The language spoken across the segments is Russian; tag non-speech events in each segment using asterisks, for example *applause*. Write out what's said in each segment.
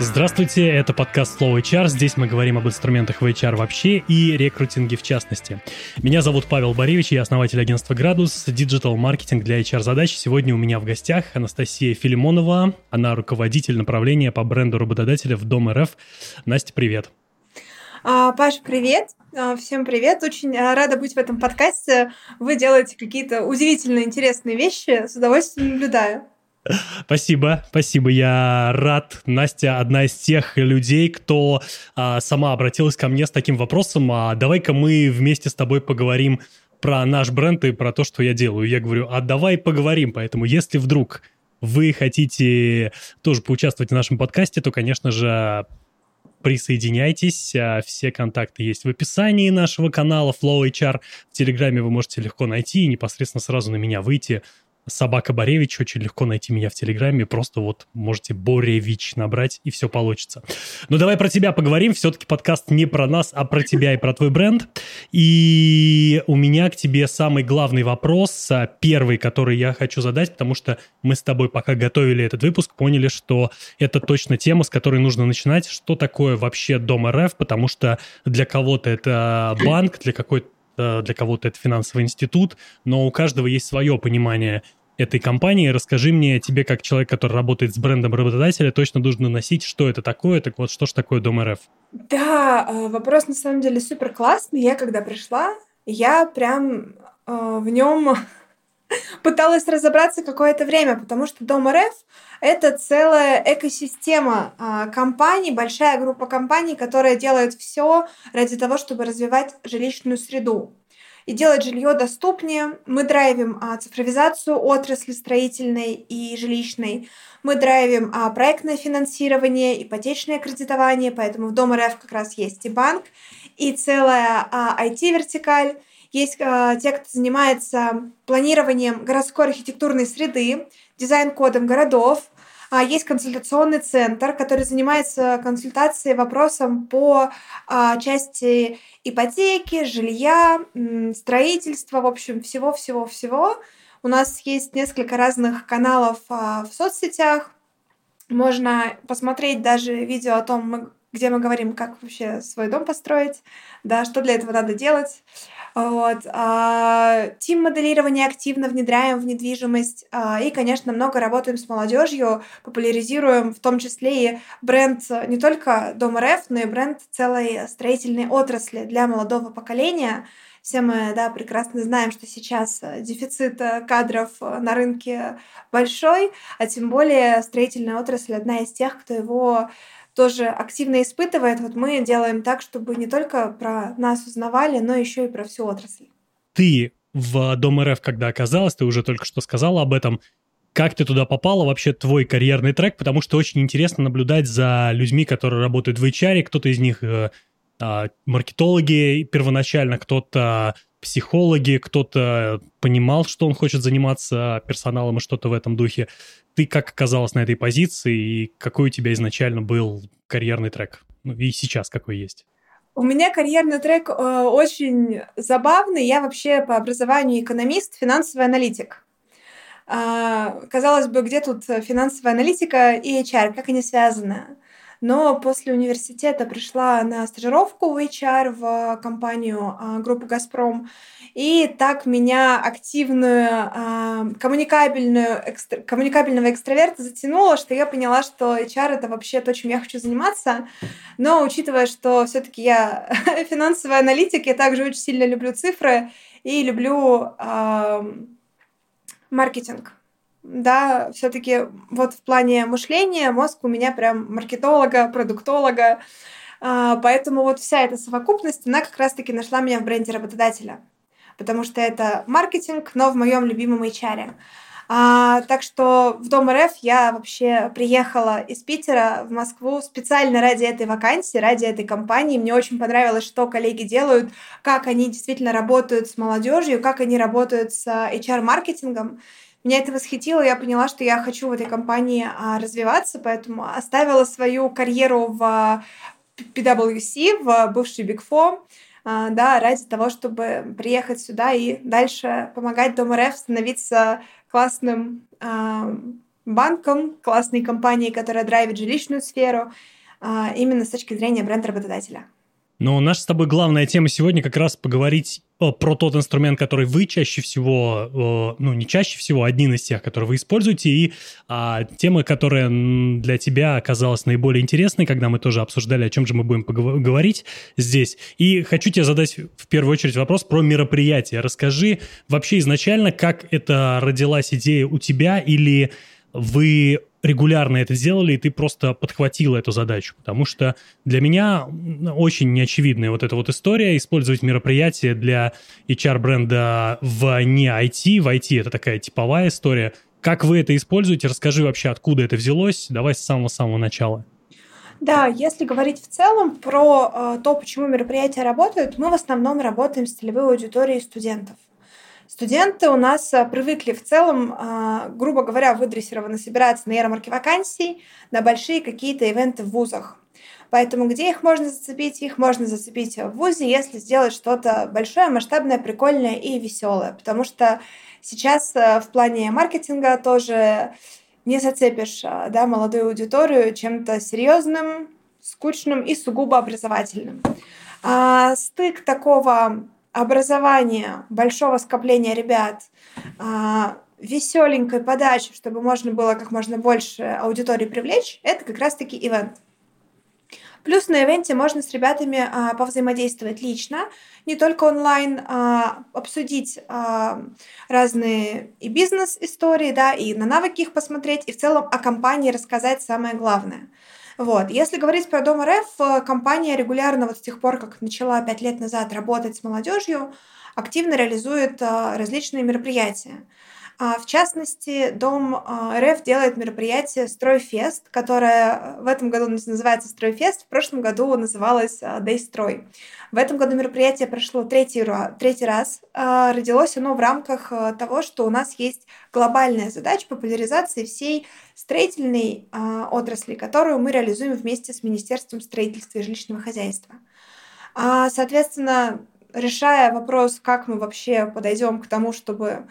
Здравствуйте, это подкаст Flow HR. Здесь мы говорим об инструментах в HR вообще и рекрутинге в частности. Меня зовут Павел Боревич, я основатель агентства «Градус», digital-маркетинг для HR-задач. Сегодня у меня в гостях Анастасия Филимонова. Она руководитель направления по бренду работодателя в Дом РФ. Настя, привет. А, Паша, привет. А, всем привет. Очень а, рада быть в этом подкасте. Вы делаете какие-то удивительно интересные вещи. С удовольствием наблюдаю. Спасибо, спасибо. Я рад. Настя одна из тех людей, кто а, сама обратилась ко мне с таким вопросом. А давай-ка мы вместе с тобой поговорим про наш бренд и про то, что я делаю. Я говорю, а давай поговорим. Поэтому, если вдруг вы хотите тоже поучаствовать в нашем подкасте, то, конечно же, присоединяйтесь. А, все контакты есть в описании нашего канала Flow HR. В Телеграме вы можете легко найти и непосредственно сразу на меня выйти Собака Боревич, очень легко найти меня в Телеграме, просто вот можете Боревич набрать, и все получится. Ну, давай про тебя поговорим, все-таки подкаст не про нас, а про тебя и про твой бренд. И у меня к тебе самый главный вопрос, а, первый, который я хочу задать, потому что мы с тобой, пока готовили этот выпуск, поняли, что это точно тема, с которой нужно начинать. Что такое вообще Дом РФ, потому что для кого-то это банк, для какой-то для кого-то это финансовый институт, но у каждого есть свое понимание этой компании. Расскажи мне, тебе как человек, который работает с брендом работодателя, точно нужно носить, что это такое, так вот, что ж такое Дом РФ? Да, э, вопрос на самом деле супер классный. Я когда пришла, я прям э, в нем *laughs* пыталась разобраться какое-то время, потому что Дом РФ — это целая экосистема э, компаний, большая группа компаний, которые делают все ради того, чтобы развивать жилищную среду и делать жилье доступнее. Мы драйвим а, цифровизацию отрасли строительной и жилищной. Мы драйвим а, проектное финансирование, ипотечное кредитование, поэтому в Дом РФ как раз есть и банк, и целая а, IT-вертикаль. Есть а, те, кто занимается планированием городской архитектурной среды, дизайн-кодом городов, Есть консультационный центр, который занимается консультацией вопросом по а, части ипотеки, жилья, строительства, в общем, всего-всего-всего. У нас есть несколько разных каналов а, в соцсетях. Можно посмотреть даже видео о том, где мы говорим, как вообще свой дом построить, да, что для этого надо делать. Вот. А, тим моделирования активно внедряем в недвижимость. А, и, конечно, много работаем с молодежью, популяризируем в том числе и бренд не только Дом РФ, но и бренд целой строительной отрасли для молодого поколения. Все мы да, прекрасно знаем, что сейчас дефицит кадров на рынке большой, а тем более строительная отрасль одна из тех, кто его тоже активно испытывает. Вот мы делаем так, чтобы не только про нас узнавали, но еще и про всю отрасль. Ты в Дом РФ, когда оказалась, ты уже только что сказала об этом, как ты туда попала, вообще твой карьерный трек, потому что очень интересно наблюдать за людьми, которые работают в HR, кто-то из них э, э, маркетологи первоначально, кто-то психологи, кто-то понимал, что он хочет заниматься персоналом и что-то в этом духе. Ты как оказалась на этой позиции и какой у тебя изначально был карьерный трек? Ну и сейчас какой есть? У меня карьерный трек э, очень забавный. Я вообще по образованию экономист, финансовый аналитик. Э, казалось бы, где тут финансовая аналитика и HR, как они связаны? Но после университета пришла на стажировку в HR в компанию а, группы «Газпром», и так меня активную, а, коммуникабельную, экстр... коммуникабельного экстраверта затянуло, что я поняла, что HR — это вообще то, чем я хочу заниматься, но учитывая, что все таки я *laughs* финансовый аналитик, я также очень сильно люблю цифры и люблю маркетинг да, все-таки вот в плане мышления мозг у меня прям маркетолога, продуктолога, а, поэтому вот вся эта совокупность, она как раз-таки нашла меня в бренде работодателя, потому что это маркетинг, но в моем любимом HR. А, так что в Дом РФ я вообще приехала из Питера в Москву специально ради этой вакансии, ради этой компании. Мне очень понравилось, что коллеги делают, как они действительно работают с молодежью, как они работают с HR-маркетингом. Меня это восхитило, я поняла, что я хочу в этой компании а, развиваться, поэтому оставила свою карьеру в PwC, в бывший Big Four, а, да, ради того, чтобы приехать сюда и дальше помогать Дом РФ становиться классным а, банком, классной компанией, которая драйвит жилищную сферу, а, именно с точки зрения бренда работодателя. Но наша с тобой главная тема сегодня как раз поговорить про тот инструмент, который вы чаще всего, ну не чаще всего, один из тех, которые вы используете, и а, тема, которая для тебя оказалась наиболее интересной, когда мы тоже обсуждали, о чем же мы будем говорить здесь. И хочу тебе задать в первую очередь вопрос про мероприятие. Расскажи вообще изначально, как это родилась идея у тебя или вы регулярно это делали, и ты просто подхватила эту задачу. Потому что для меня очень неочевидная вот эта вот история использовать мероприятие для HR-бренда в не IT. В IT это такая типовая история. Как вы это используете? Расскажи вообще, откуда это взялось. Давай с самого-самого начала. Да, если говорить в целом про э, то, почему мероприятия работают, мы в основном работаем с целевой аудиторией студентов. Студенты у нас а, привыкли в целом, а, грубо говоря, выдрессированно собираться на ярмарке вакансий, на большие какие-то ивенты в вузах. Поэтому где их можно зацепить? Их можно зацепить в ВУЗе, если сделать что-то большое, масштабное, прикольное и веселое. Потому что сейчас а, в плане маркетинга тоже не зацепишь да, молодую аудиторию чем-то серьезным, скучным и сугубо образовательным. А стык такого образования, большого скопления ребят, а, веселенькой подачи, чтобы можно было как можно больше аудитории привлечь, это как раз-таки ивент. Плюс на ивенте можно с ребятами а, повзаимодействовать лично, не только онлайн, а, обсудить а, разные и бизнес-истории, да, и на навыки их посмотреть, и в целом о компании рассказать самое главное. Вот. Если говорить про Дом РФ, э, компания регулярно вот с тех пор, как начала пять лет назад работать с молодежью, активно реализует э, различные мероприятия. А, в частности, Дом э, РФ делает мероприятие «Стройфест», которое в этом году называется «Стройфест», в прошлом году называлось «Дейстрой». В этом году мероприятие прошло третий, третий раз. А, родилось оно в рамках а, того, что у нас есть глобальная задача популяризации всей строительной а, отрасли, которую мы реализуем вместе с Министерством строительства и жилищного хозяйства. Соответственно, решая вопрос, как мы вообще подойдем к тому, чтобы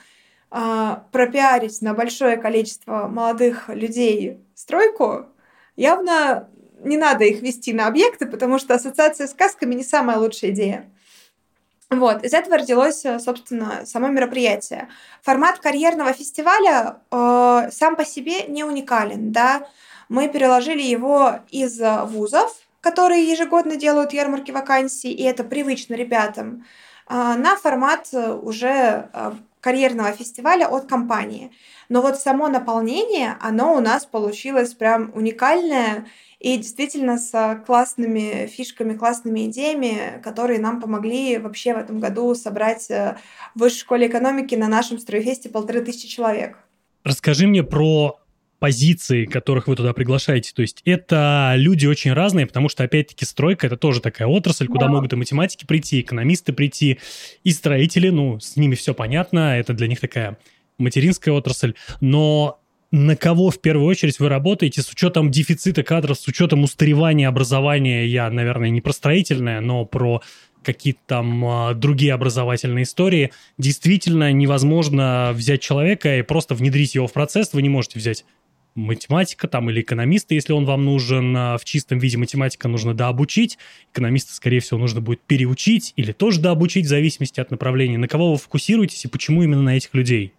пропиарить на большое количество молодых людей стройку, явно не надо их вести на объекты, потому что ассоциация с сказками не самая лучшая идея. Вот, из этого родилось, э, собственно, само мероприятие. Формат карьерного фестиваля э, сам по себе не уникален, да. Мы переложили его из вузов, которые ежегодно делают ярмарки вакансий, и это привычно ребятам, э, на формат уже э, карьерного фестиваля от компании. Но вот само наполнение, оно у нас получилось прям уникальное, и действительно с классными фишками, классными идеями, которые нам помогли вообще в этом году собрать э, в Высшей школе экономики на нашем стройфесте полторы тысячи человек. Расскажи мне про позиции, которых вы туда приглашаете. То есть это люди очень разные, потому что, опять-таки, стройка — это тоже такая отрасль, куда да. могут и математики прийти, и экономисты прийти, и строители, ну, с ними все понятно, это для них такая материнская отрасль, но на кого в первую очередь вы работаете с учетом дефицита кадров, с учетом устаревания образования, я, наверное, не про строительное, но про какие-то там а, другие образовательные истории, действительно невозможно взять человека и просто внедрить его в процесс. Вы не можете взять математика там или экономиста, если он вам нужен а, в чистом виде математика, нужно дообучить. Экономиста, скорее всего, нужно будет переучить или тоже дообучить в зависимости от направления. На кого вы фокусируетесь и почему именно на этих людей?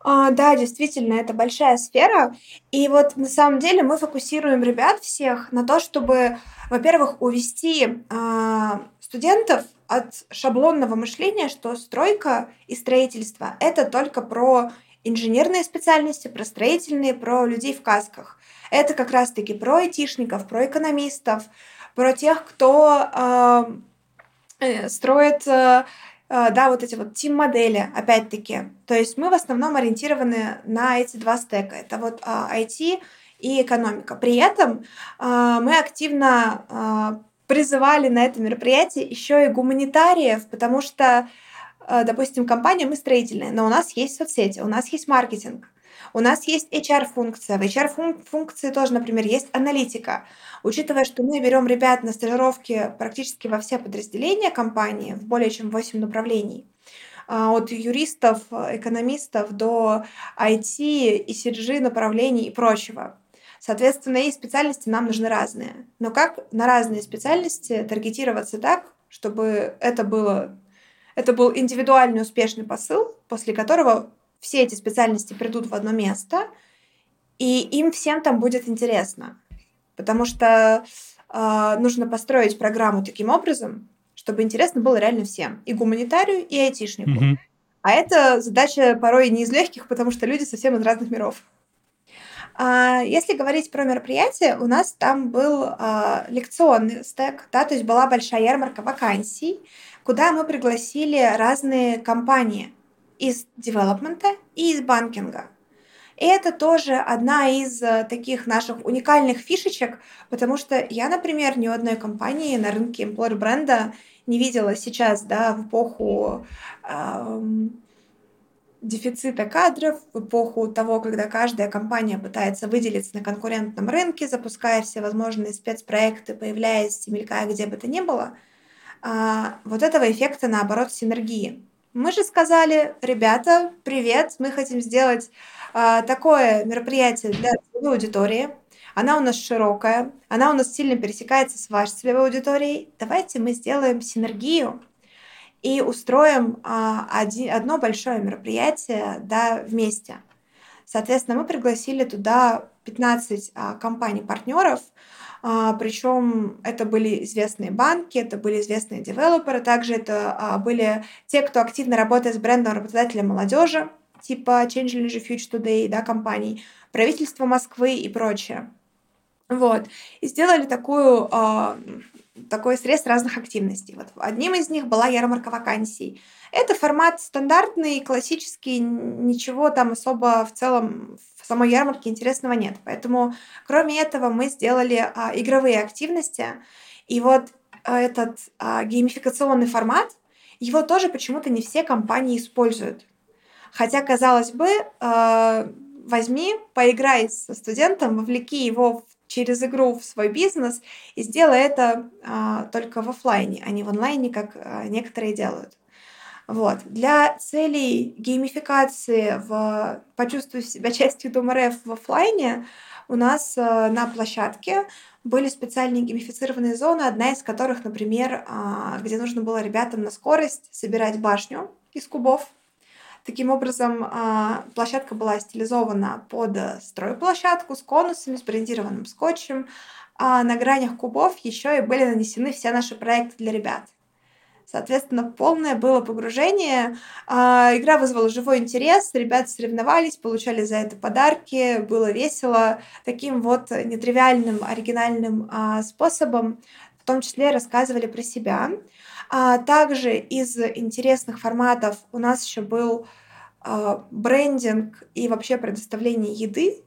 А, да, действительно, это большая сфера. И вот на самом деле мы фокусируем ребят всех на то, чтобы, во-первых, увести а, студентов от шаблонного мышления, что стройка и строительство это только про инженерные специальности, про строительные, про людей в касках. Это как раз-таки про айтишников, про экономистов, про тех, кто э, строит э, Э, да, вот эти вот тим-модели, опять-таки. То есть мы в основном ориентированы на эти два стека. Это вот IT а, и экономика. При этом а, мы активно а, призывали на это мероприятие еще и гуманитариев, потому что, допустим, компания мы строительная, но у нас есть соцсети, у нас есть маркетинг. У нас есть HR-функция. В HR-функции тоже, например, есть аналитика. Учитывая, что мы берем ребят на стажировки практически во все подразделения компании, в более чем 8 направлений, а, от юристов, экономистов до IT, ECG направлений и прочего. Соответственно, и специальности нам нужны разные. Но как на разные специальности таргетироваться так, чтобы это было это был индивидуальный успешный посыл, после которого все эти специальности придут в одно место, и им всем там будет интересно. Потому что э, нужно построить программу таким образом, чтобы интересно было реально всем. И гуманитарию, и айтишнику. Mm-hmm. А это задача порой не из легких, потому что люди совсем из разных миров. А, если говорить про мероприятие, у нас там был а, лекционный стек, да, то есть была большая ярмарка вакансий, куда мы пригласили разные компании из девелопмента и из банкинга. И это тоже одна из э, таких наших уникальных фишечек, потому что я, например, ни у одной компании на рынке employer бренда не видела сейчас, да, в эпоху эм, дефицита кадров, в эпоху того, когда каждая компания пытается выделиться на конкурентном рынке, запуская все возможные спецпроекты, появляясь и мелькая где бы то ни было – а, вот этого эффекта, наоборот, синергии. Мы же сказали, ребята, привет, мы хотим сделать а, такое мероприятие для целевой аудитории. Она у нас широкая, она у нас сильно пересекается с вашей целевой аудиторией. Давайте мы сделаем синергию и устроим а, один, одно большое мероприятие да, вместе. Соответственно, мы пригласили туда 15 а, компаний-партнеров, причем это были известные банки, это были известные девелоперы, также это а, были те, кто активно работает с брендом работодателя молодежи, типа Change Energy Future Today, да, компаний, правительство Москвы и прочее. Вот. И сделали такую, э, такой срез разных активностей. Вот одним из них была ярмарка вакансий. Это формат стандартный, классический, ничего там особо в целом самой ярмарке интересного нет. Поэтому, кроме этого, мы сделали а, игровые активности. И вот а, этот а, геймификационный формат, его тоже почему-то не все компании используют. Хотя, казалось бы, а, возьми, поиграй со студентом, вовлеки его через игру в свой бизнес и сделай это а, только в офлайне, а не в онлайне, как а, некоторые делают. Вот. Для целей геймификации в почувствовать себя *laughs* частью Дома РФ в офлайне у нас э, на площадке были специальные геймифицированные зоны, одна из которых, например, э, где нужно было ребятам на скорость собирать башню из кубов. Таким образом, э, площадка была стилизована под стройплощадку с конусами, с брендированным скотчем. А на гранях кубов еще и были нанесены все наши проекты для ребят. Соответственно, полное было погружение. А, игра вызвала живой интерес, ребята соревновались, получали за это подарки, было весело. Таким вот нетривиальным, оригинальным а, способом, в том числе рассказывали про себя. А также из интересных форматов у нас еще был брендинг и вообще предоставление еды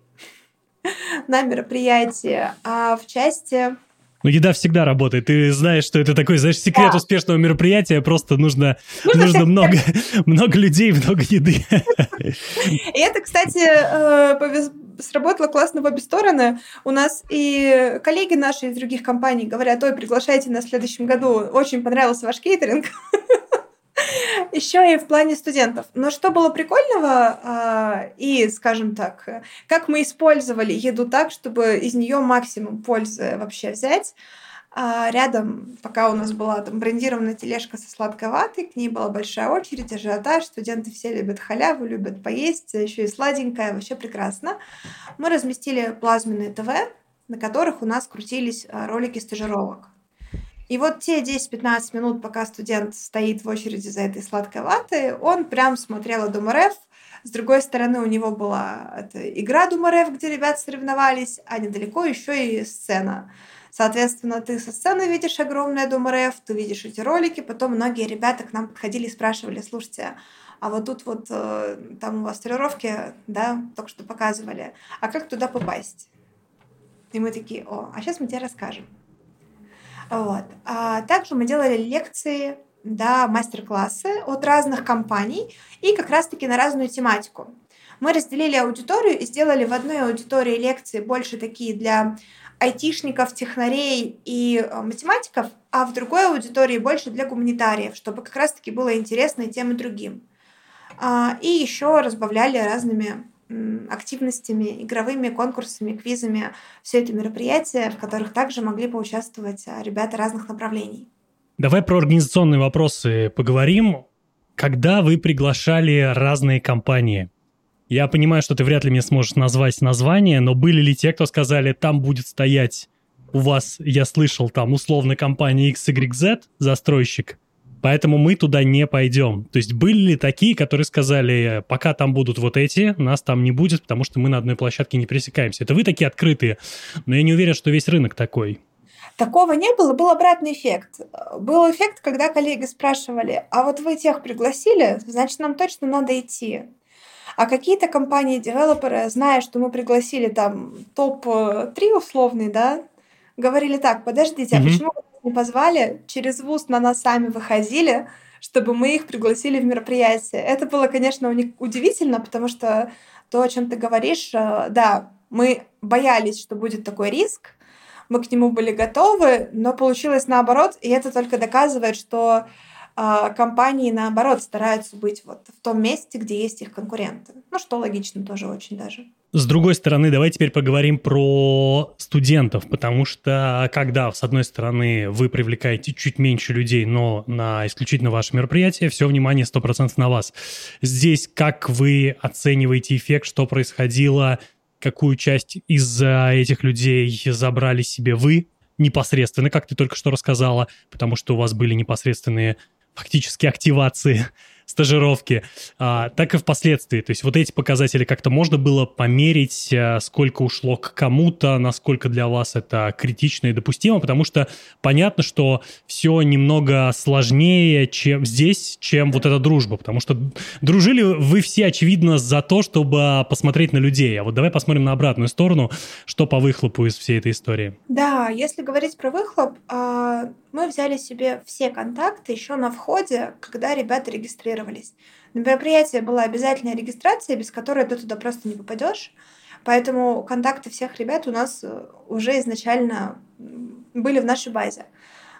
*laughs* на мероприятии. А в части ну, еда всегда работает. Ты знаешь, что это такой, знаешь, секрет да. успешного мероприятия. Просто нужно, нужно, нужно много, *laughs* много людей, много еды. И это, кстати, э, сработало классно в обе стороны. У нас и коллеги наши из других компаний говорят, ой, приглашайте нас в следующем году. Очень понравился ваш кейтеринг. *laughs* еще и в плане студентов. Но что было прикольного, а, и, скажем так, как мы использовали еду так, чтобы из нее максимум пользы вообще взять. А рядом, пока у нас была там брендированная тележка со сладкой ватой, к ней была большая очередь, ажиотаж, студенты все любят халяву, любят поесть, еще и сладенькое, вообще прекрасно. Мы разместили плазменные ТВ, на которых у нас крутились а, ролики стажировок. И вот те 10-15 минут, пока студент стоит в очереди за этой сладкой ватой, он прям смотрел Думарев. С другой стороны, у него была эта игра Думарев, где ребят соревновались, а недалеко еще и сцена. Соответственно, ты со сцены видишь огромное Думарев, ты видишь эти ролики, потом многие ребята к нам подходили и спрашивали, слушайте, а вот тут вот э, там у вас тренировки, да, только что показывали, а как туда попасть? И мы такие, о, а сейчас мы тебе расскажем. Вот. А также мы делали лекции, да, мастер-классы от разных компаний и как раз-таки на разную тематику. Мы разделили аудиторию и сделали в одной аудитории лекции больше такие для айтишников, технарей и э, математиков, а в другой аудитории больше для гуманитариев, чтобы как раз-таки было интересно и тем и другим. А, и еще разбавляли разными активностями, игровыми конкурсами, квизами все это мероприятие, в которых также могли поучаствовать а, ребята разных направлений. Давай про организационные вопросы поговорим. Когда вы приглашали разные компании? Я понимаю, что ты вряд ли мне сможешь назвать название, но были ли те, кто сказали, там будет стоять у вас, я слышал, там условно компания XYZ, застройщик, Поэтому мы туда не пойдем. То есть были ли такие, которые сказали, пока там будут вот эти, нас там не будет, потому что мы на одной площадке не пересекаемся. Это вы такие открытые, но я не уверен, что весь рынок такой. Такого не было, был обратный эффект. Был эффект, когда коллеги спрашивали, а вот вы тех пригласили, значит, нам точно надо идти. А какие-то компании-девелоперы, зная, что мы пригласили там топ-3 условный, да, говорили так, подождите, а mm-hmm. почему не позвали, через ВУЗ на нас сами выходили, чтобы мы их пригласили в мероприятие. Это было, конечно, удивительно, потому что то, о чем ты говоришь, э, да, мы боялись, что будет такой риск, мы к нему были готовы, но получилось наоборот, и это только доказывает, что э, компании, наоборот, стараются быть вот в том месте, где есть их конкуренты. Ну, что логично тоже очень даже. С другой стороны, давай теперь поговорим про студентов, потому что когда, с одной стороны, вы привлекаете чуть меньше людей, но на исключительно ваше мероприятие, все внимание 100% на вас. Здесь как вы оцениваете эффект, что происходило, какую часть из этих людей забрали себе вы непосредственно, как ты только что рассказала, потому что у вас были непосредственные фактически активации стажировки, а, так и впоследствии. То есть вот эти показатели как-то можно было померить, а, сколько ушло к кому-то, насколько для вас это критично и допустимо, потому что понятно, что все немного сложнее чем здесь, чем вот эта дружба, потому что дружили вы все, очевидно, за то, чтобы посмотреть на людей. А вот давай посмотрим на обратную сторону, что по выхлопу из всей этой истории. Да, если говорить про выхлоп, а, мы взяли себе все контакты еще на входе, когда ребята регистрировались. На мероприятии была обязательная регистрация, без которой ты туда просто не попадешь. Поэтому контакты всех ребят у нас э, уже изначально были в нашей базе.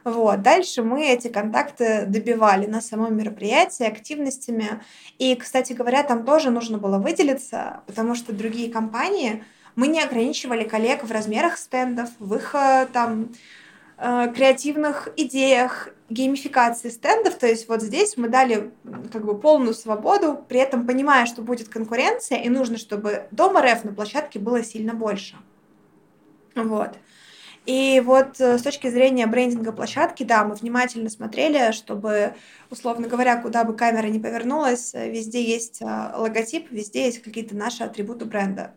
Вот. Дальше мы эти контакты добивали на самом мероприятии активностями. И, кстати говоря, там тоже нужно было выделиться, потому что другие компании, мы не ограничивали коллег в размерах стендов, в их э, там креативных идеях, геймификации стендов. То есть вот здесь мы дали как бы полную свободу, при этом понимая, что будет конкуренция, и нужно, чтобы дом РФ на площадке было сильно больше. Вот. И вот э, с точки зрения брендинга площадки, да, мы внимательно смотрели, чтобы, условно говоря, куда бы камера не повернулась, э, везде есть логотип, везде есть какие-то наши атрибуты бренда.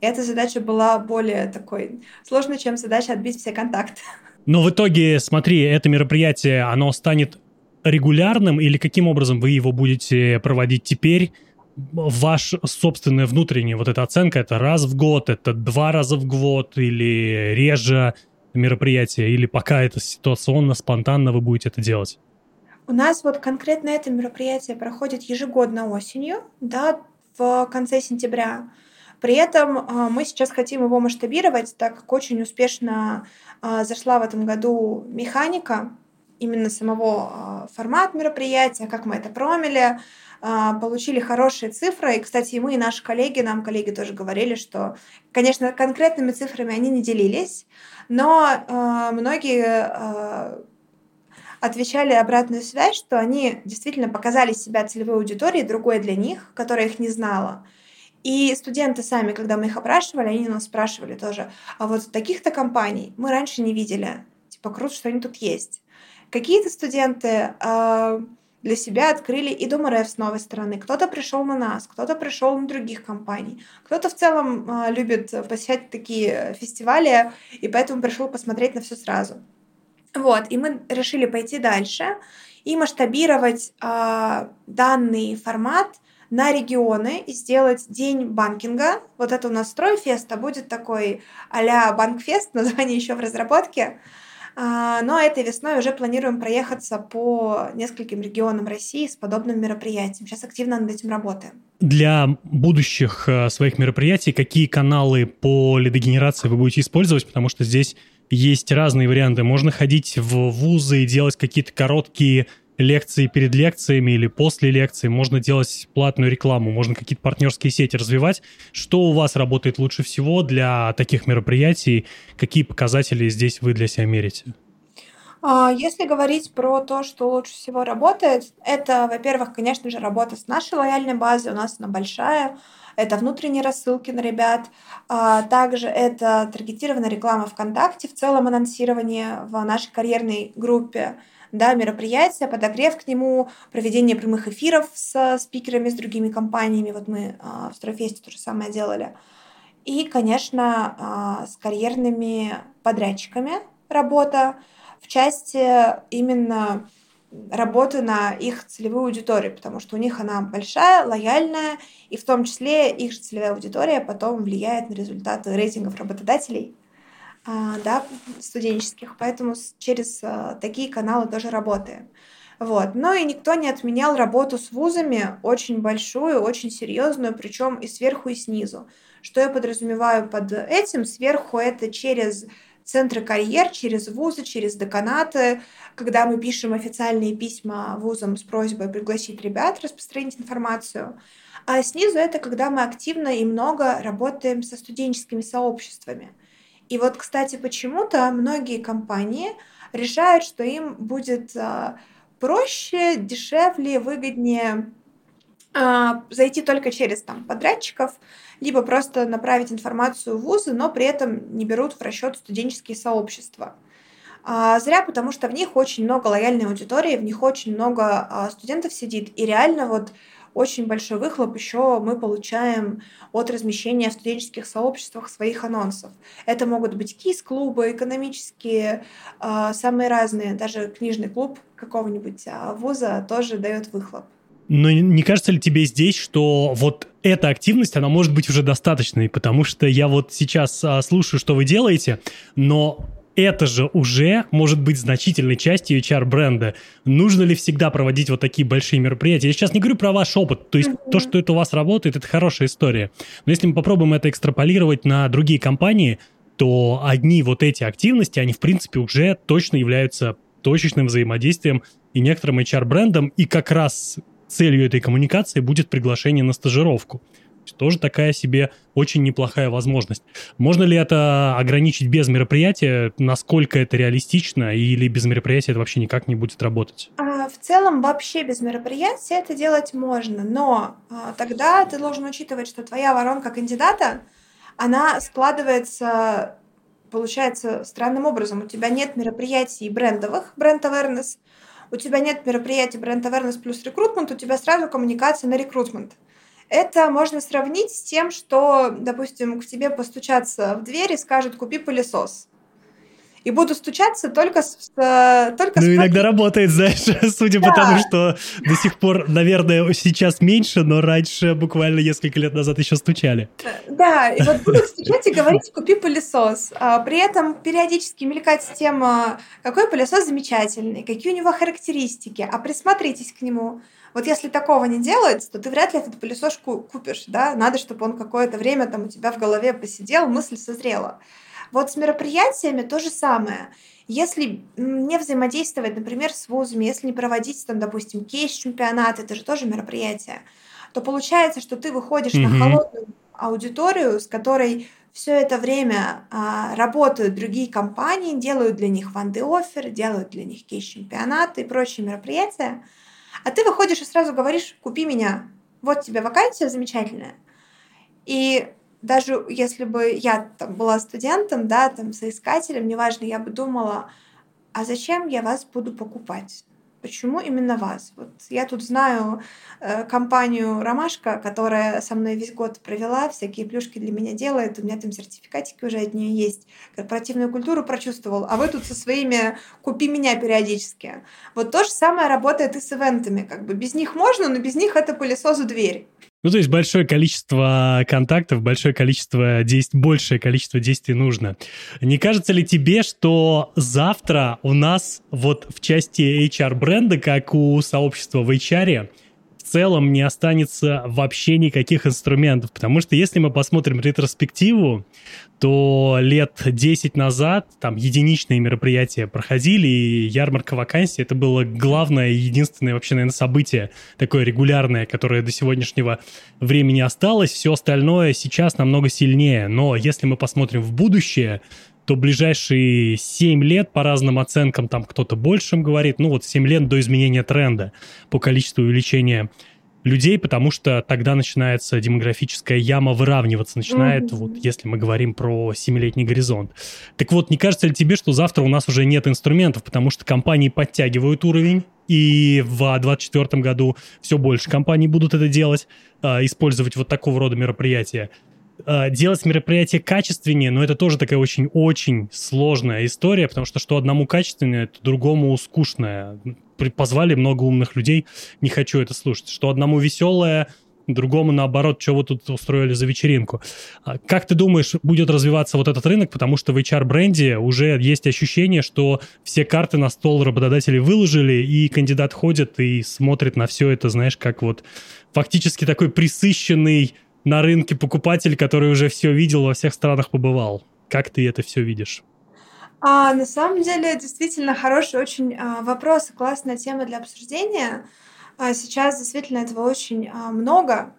И эта задача была более такой сложной, чем задача отбить все контакты. Но в итоге, смотри, это мероприятие, оно станет регулярным или каким образом вы его будете проводить теперь? Ваш собственная внутренняя вот эта оценка, это раз в год, это два раза в год или реже мероприятие, или пока это ситуационно, спонтанно вы будете это делать? У нас вот конкретно это мероприятие проходит ежегодно осенью, да, в конце сентября. При этом а, мы сейчас хотим его масштабировать, так как очень успешно а, зашла в этом году механика именно самого а, формат мероприятия, как мы это промили, получили хорошие цифры. И, кстати, и мы, и наши коллеги, нам коллеги тоже говорили, что, конечно, конкретными цифрами они не делились, но многие отвечали обратную связь, что они действительно показали себя целевой аудитории, другой для них, которая их не знала. И студенты сами, когда мы их опрашивали, они нас спрашивали тоже, а вот таких-то компаний мы раньше не видели. Типа, круто, что они тут есть. Какие-то студенты э, для себя открыли и Дом РФ с новой стороны. Кто-то пришел на нас, кто-то пришел на других компаний. Кто-то в целом э, любит посещать такие фестивали, и поэтому пришел посмотреть на все сразу. Вот, и мы решили пойти дальше и масштабировать э, данный формат на регионы и сделать день банкинга. Вот это у нас стройфест, будет такой а-ля банкфест, *laughs* название еще в разработке. А, но этой весной уже планируем проехаться по нескольким регионам России с подобным мероприятием. Сейчас активно над этим работаем. Для будущих э, своих мероприятий какие каналы по лидогенерации вы будете использовать? Потому что здесь есть разные варианты. Можно ходить в вузы и делать какие-то короткие лекции перед лекциями или после лекции, можно делать платную рекламу, можно какие-то партнерские сети развивать. Что у вас работает лучше всего для таких мероприятий? Какие показатели здесь вы для себя мерите? А, если говорить про то, что лучше всего работает, это, во-первых, конечно же, работа с нашей лояльной базой, у нас она большая, это внутренние рассылки на ребят, а также это таргетированная реклама ВКонтакте, в целом анонсирование в нашей карьерной группе, да, мероприятия, подогрев к нему, проведение прямых эфиров с спикерами, с другими компаниями. Вот мы а, в Стройфесте то же самое делали. И, конечно, а, с карьерными подрядчиками работа в части именно работы на их целевую аудиторию, потому что у них она большая, лояльная, и в том числе их же целевая аудитория потом влияет на результаты рейтингов работодателей, да, студенческих, поэтому через а, такие каналы тоже работаем. Вот. Но и никто не отменял работу с вузами, очень большую, очень серьезную, причем и сверху, и снизу. Что я подразумеваю под этим? Сверху это через центры карьер, через вузы, через деканаты, когда мы пишем официальные письма вузам с просьбой пригласить ребят, распространить информацию. А снизу это когда мы активно и много работаем со студенческими сообществами. И вот, кстати, почему-то многие компании решают, что им будет а, проще, дешевле, выгоднее а, зайти только через там, подрядчиков, либо просто направить информацию в вузы, но при этом не берут в расчет студенческие сообщества. А зря, потому что в них очень много лояльной аудитории, в них очень много а, студентов сидит, и реально вот очень большой выхлоп еще мы получаем от размещения в студенческих сообществах своих анонсов. Это могут быть кис-клубы, экономические, э, самые разные, даже книжный клуб какого-нибудь а, вуза тоже дает выхлоп. Но не кажется ли тебе здесь, что вот эта активность, она может быть уже достаточной, потому что я вот сейчас а, слушаю, что вы делаете, но это же уже может быть значительной частью HR-бренда. Нужно ли всегда проводить вот такие большие мероприятия? Я сейчас не говорю про ваш опыт, то есть mm-hmm. то, что это у вас работает, это хорошая история. Но если мы попробуем это экстраполировать на другие компании, то одни вот эти активности, они в принципе уже точно являются точечным взаимодействием и некоторым HR-брендом, и как раз целью этой коммуникации будет приглашение на стажировку тоже такая себе очень неплохая возможность. Можно ли это ограничить без мероприятия? Насколько это реалистично? Или без мероприятия это вообще никак не будет работать? А, в целом вообще без мероприятия это делать можно, но а, тогда ты должен учитывать, что твоя воронка кандидата, она складывается, получается, странным образом. У тебя нет мероприятий брендовых, бренд awareness, у тебя нет мероприятий бренд awareness плюс рекрутмент, у тебя сразу коммуникация на рекрутмент. Это можно сравнить с тем, что, допустим, к тебе постучатся в дверь и скажут «купи пылесос» и буду стучаться только с... Только ну, с иногда работает, знаешь, *laughs* судя да. по тому, что до сих пор, наверное, сейчас меньше, но раньше, буквально несколько лет назад еще стучали. Да, и вот буду стучать и говорить «купи пылесос». А при этом периодически мелькать тема «какой пылесос замечательный», «какие у него характеристики», а присмотритесь к нему – вот если такого не делать, то ты вряд ли этот пылесос купишь, да? Надо, чтобы он какое-то время там у тебя в голове посидел, мысль созрела. Вот с мероприятиями то же самое. Если не взаимодействовать, например, с вузами, если не проводить там, допустим, кейс-чемпионат, это же тоже мероприятие, то получается, что ты выходишь mm-hmm. на холодную аудиторию, с которой все это время а, работают другие компании, делают для них ванды офер, делают для них кейс-чемпионаты и прочие мероприятия. А ты выходишь и сразу говоришь, купи меня, вот тебе вакансия замечательная. И даже если бы я там, была студентом, да, там, соискателем, неважно, я бы думала, а зачем я вас буду покупать? Почему именно вас? Вот я тут знаю э, компанию «Ромашка», которая со мной весь год провела, всякие плюшки для меня делает, у меня там сертификатики уже от нее есть, корпоративную культуру прочувствовал, а вы тут со своими «купи меня» периодически. Вот то же самое работает и с ивентами, как бы без них можно, но без них это пылесос в дверь. Ну, то есть большое количество контактов, большое количество действий, большее количество действий нужно. Не кажется ли тебе, что завтра у нас вот в части HR-бренда, как у сообщества в HR, целом не останется вообще никаких инструментов. Потому что если мы посмотрим ретроспективу, то лет 10 назад там единичные мероприятия проходили, и ярмарка вакансий это было главное единственное вообще, наверное, событие такое регулярное, которое до сегодняшнего времени осталось. Все остальное сейчас намного сильнее. Но если мы посмотрим в будущее, то ближайшие 7 лет по разным оценкам, там кто-то большим говорит, ну вот 7 лет до изменения тренда по количеству увеличения людей, потому что тогда начинается демографическая яма выравниваться, начинает, mm-hmm. вот если мы говорим про семилетний горизонт. Так вот, не кажется ли тебе, что завтра у нас уже нет инструментов, потому что компании подтягивают уровень, и в 2024 году все больше компаний будут это делать, а, использовать вот такого рода мероприятия. Э, делать мероприятие качественнее, но это тоже такая очень-очень сложная история, потому что что одному качественное, то другому скучное. Позвали много умных людей, не хочу это слушать. Что одному веселое, другому наоборот, что вы тут устроили за вечеринку. А как ты думаешь, будет развиваться вот этот рынок? Потому что в HR-бренде уже есть ощущение, что все карты на стол работодатели выложили, и кандидат ходит и смотрит на все это, знаешь, как вот фактически такой присыщенный на рынке покупатель, который уже все видел, во всех странах побывал. Как ты это все видишь? А, на самом деле, действительно хороший очень а, вопрос, классная тема для обсуждения. А, сейчас действительно этого очень а, много.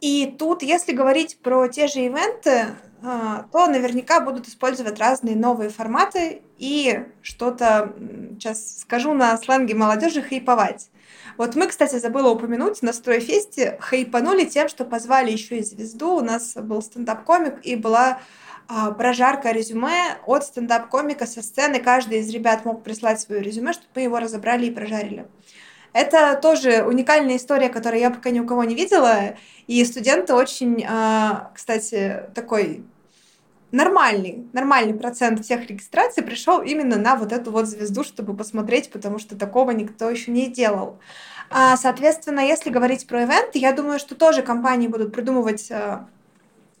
И тут, если говорить про те же ивенты, а, то наверняка будут использовать разные новые форматы и что-то, сейчас скажу на сленге молодежи, хайповать. Вот мы, кстати, забыла упомянуть, на Стройфесте хайпанули тем, что позвали еще и звезду. У нас был стендап-комик и была а, прожарка резюме от стендап-комика со сцены. Каждый из ребят мог прислать свое резюме, чтобы мы его разобрали и прожарили. Это тоже уникальная история, которую я пока ни у кого не видела. И студенты очень, а, кстати, такой нормальный, нормальный процент всех регистраций пришел именно на вот эту вот звезду, чтобы посмотреть, потому что такого никто еще не делал. А, соответственно, если говорить про ивенты, я думаю, что тоже компании будут придумывать э,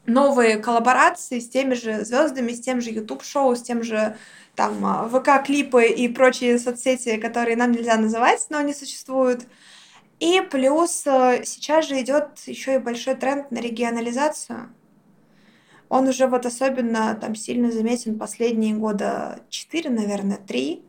новые коллаборации с теми же звездами, с тем же YouTube-шоу, с тем же там э, ВК-клипы и прочие соцсети, которые нам нельзя называть, но они существуют. И плюс э, сейчас же идет еще и большой тренд на регионализацию. Он уже вот особенно там сильно заметен последние года 4, наверное, 3.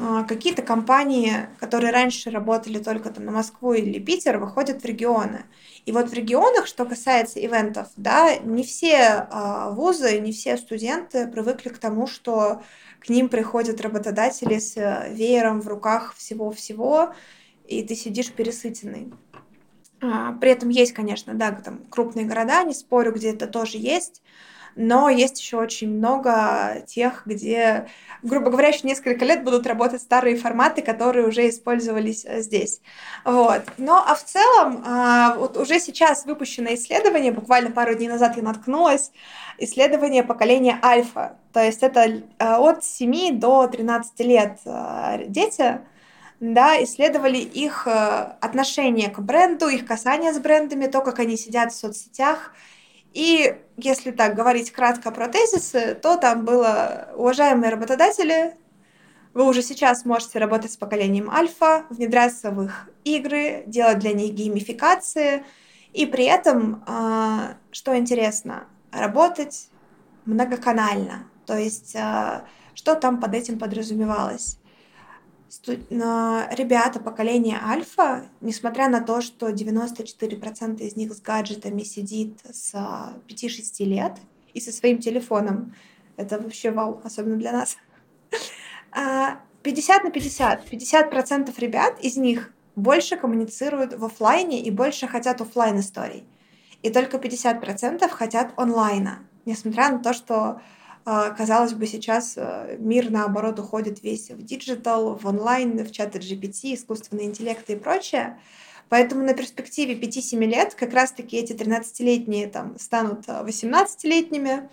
А, какие-то компании, которые раньше работали только там на Москву или Питер, выходят в регионы. И вот в регионах, что касается ивентов, да, не все а, вузы, не все студенты привыкли к тому, что к ним приходят работодатели с веером в руках всего-всего, и ты сидишь пересытенный. А, при этом есть, конечно, да, там крупные города, не спорю, где это тоже есть, но есть еще очень много тех, где, грубо говоря, еще несколько лет будут работать старые форматы, которые уже использовались э, здесь. Вот. Но а в целом, а, вот уже сейчас выпущено исследование, буквально пару дней назад я наткнулась, исследование поколения альфа, то есть это э, от 7 до 13 лет э, дети, да, исследовали их э, отношение к бренду, их касание с брендами, то, как они сидят в соцсетях. И если так говорить кратко про тезисы, то там было уважаемые работодатели, вы уже сейчас можете работать с поколением альфа, внедряться в их игры, делать для них геймификации, и при этом, э, что интересно, работать многоканально. То есть, э, что там под этим подразумевалось? Ребята поколения альфа, несмотря на то, что 94% из них с гаджетами сидит с 5-6 лет и со своим телефоном, это вообще вау, особенно для нас. 50 а, на 50. 50% ребят из них больше коммуницируют в офлайне и больше хотят офлайн историй. И только 50% хотят онлайна. Несмотря на то, что а, казалось бы, сейчас э, мир, наоборот, уходит весь в digital, в онлайн, в чаты GPT, искусственный интеллект и прочее. Поэтому на перспективе 5-7 лет как раз-таки эти 13-летние там станут 18-летними, э,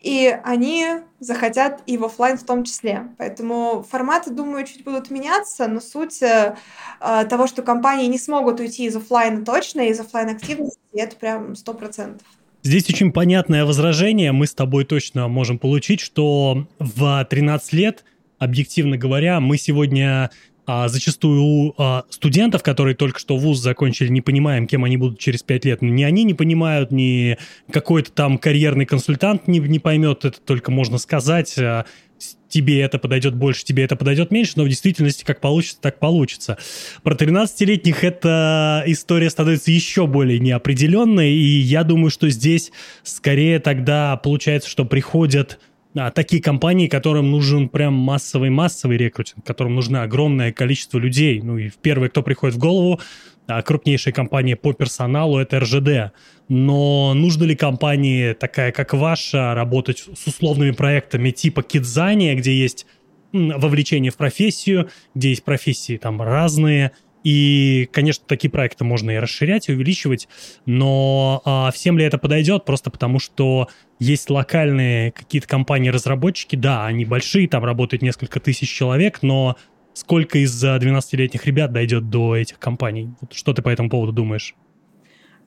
и они захотят и в офлайн в том числе. Поэтому форматы, думаю, чуть будут меняться, но суть э, того, что компании не смогут уйти из офлайна точно, из офлайн активности, это прям 100%. Здесь очень понятное возражение, мы с тобой точно можем получить, что в 13 лет, объективно говоря, мы сегодня а, зачастую у а, студентов, которые только что вуз закончили, не понимаем, кем они будут через пять лет. Ни они не понимают, ни какой-то там карьерный консультант не, не поймет, это только можно сказать. Тебе это подойдет больше, тебе это подойдет меньше, но в действительности как получится, так получится. Про 13-летних эта история становится еще более неопределенной, и я думаю, что здесь скорее тогда получается, что приходят а, такие компании, которым нужен прям массовый-массовый рекрутинг, которым нужно огромное количество людей. Ну и первое, кто приходит в голову, крупнейшая компания по персоналу, это РЖД. Но нужно ли компании, такая как ваша, работать с условными проектами типа Кидзания, где есть вовлечение в профессию, где есть профессии там разные, и, конечно, такие проекты можно и расширять, и увеличивать, но а, всем ли это подойдет? Просто потому, что есть локальные какие-то компании-разработчики, да, они большие, там работает несколько тысяч человек, но сколько из 12-летних ребят дойдет до этих компаний? Вот что ты по этому поводу думаешь?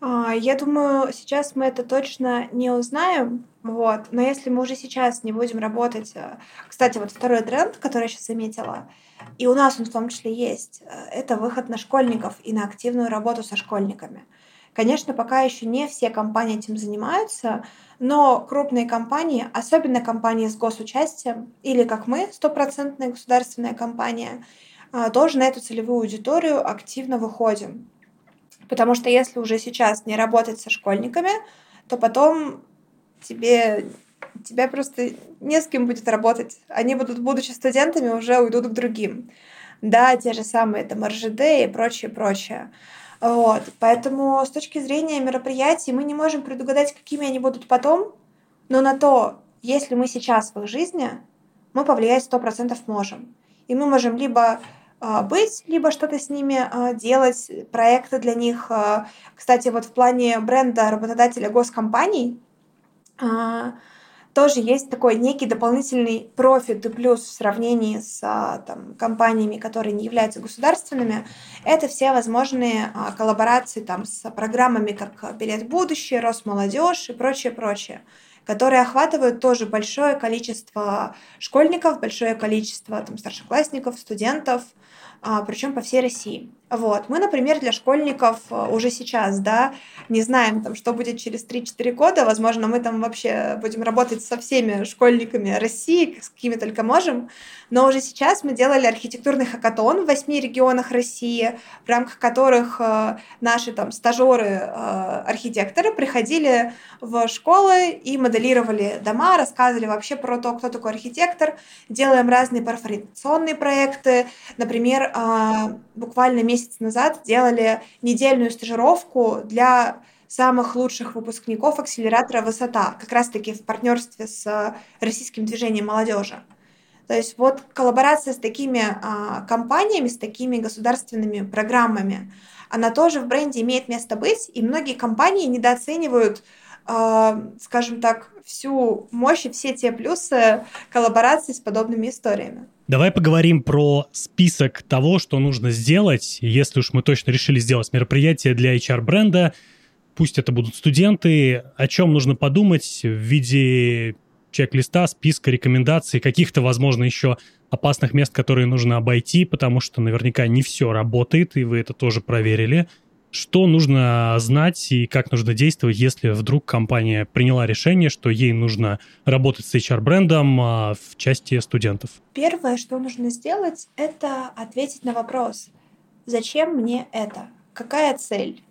А, я думаю, сейчас мы это точно не узнаем, вот. Но если мы уже сейчас не будем работать... Э, кстати, вот второй тренд, который я сейчас заметила, и у нас он в том числе есть, э, это выход на школьников и на активную работу со школьниками. Конечно, пока еще не все компании этим занимаются, но крупные компании, особенно компании с госучастием, или как мы, стопроцентная государственная компания, э, тоже на эту целевую аудиторию активно выходим. Потому что если уже сейчас не работать со школьниками, то потом тебе тебя просто не с кем будет работать. Они будут, будучи студентами, уже уйдут к другим. Да, те же самые там РЖД и прочее, прочее. Вот. Поэтому с точки зрения мероприятий мы не можем предугадать, какими они будут потом, но на то, если мы сейчас в их жизни, мы повлиять сто процентов можем. И мы можем либо а, быть, либо что-то с ними а, делать, проекты для них. А, кстати, вот в плане бренда работодателя госкомпаний тоже есть такой некий дополнительный профит и плюс в сравнении с а, там, компаниями, которые не являются государственными. Это все возможные а, коллаборации там, с программами, как «Билет в будущее», «Росмолодежь» и прочее, прочее которые охватывают тоже большое количество школьников, большое количество там, старшеклассников, студентов, а, причем по всей России. Вот. Мы, например, для школьников э, уже сейчас, да, не знаем, там, что будет через 3-4 года. Возможно, мы там вообще будем работать со всеми школьниками России, с какими только можем. Но уже сейчас мы делали архитектурный хакатон в восьми регионах России, в рамках которых э, наши там стажеры, э, приходили в школы и моделировали дома, рассказывали вообще про то, кто такой архитектор. Делаем разные перфорационные проекты. Например, буквально месяц месяц назад делали недельную стажировку для самых лучших выпускников акселератора «Высота», как раз-таки в партнерстве с э, российским движением молодежи. То есть вот коллаборация с такими а, компаниями, с такими государственными программами, она тоже в бренде имеет место быть, и многие компании недооценивают а, скажем так, всю мощь и все те плюсы коллаборации с подобными историями. Давай поговорим про список того, что нужно сделать, если уж мы точно решили сделать мероприятие для HR-бренда. Пусть это будут студенты, о чем нужно подумать в виде чек-листа, списка рекомендаций, каких-то, возможно, еще опасных мест, которые нужно обойти, потому что наверняка не все работает, и вы это тоже проверили. Что нужно знать и как нужно действовать, если вдруг компания приняла решение, что ей нужно работать с HR-брендом а, в части студентов? Первое, что нужно сделать, это ответить на вопрос, зачем мне это? Какая цель?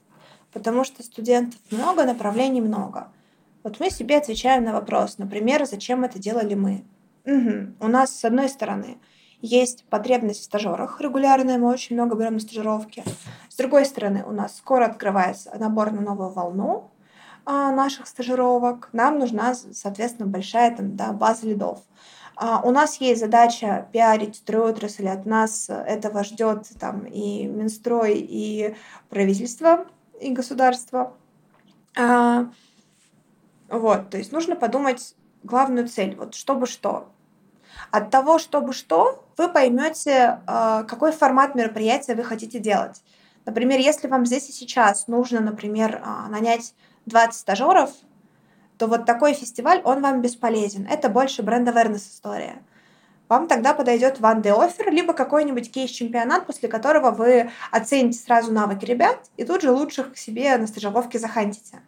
Потому что студентов много, направлений много. Вот мы себе отвечаем на вопрос, например, зачем это делали мы? Угу. У нас, с одной стороны, есть потребность в стажерах регулярная, мы очень много берем на стажировки. С другой стороны, у нас скоро открывается набор на новую волну а, наших стажировок. Нам нужна, соответственно, большая там, да, база лидов. А, у нас есть задача пиарить стройотрасль, от нас этого ждет там и Минстрой, и правительство, и государство. А, вот, то есть нужно подумать главную цель, вот чтобы что. От того, чтобы что, вы поймете, а, какой формат мероприятия вы хотите делать. Например, если вам здесь и сейчас нужно, например, а, нанять 20 стажеров, то вот такой фестиваль, он вам бесполезен. Это больше бренд awareness история. вам тогда подойдет one day offer, либо какой-нибудь кейс-чемпионат, после которого вы оцените сразу навыки ребят и тут же лучших к себе на стажировке захантите.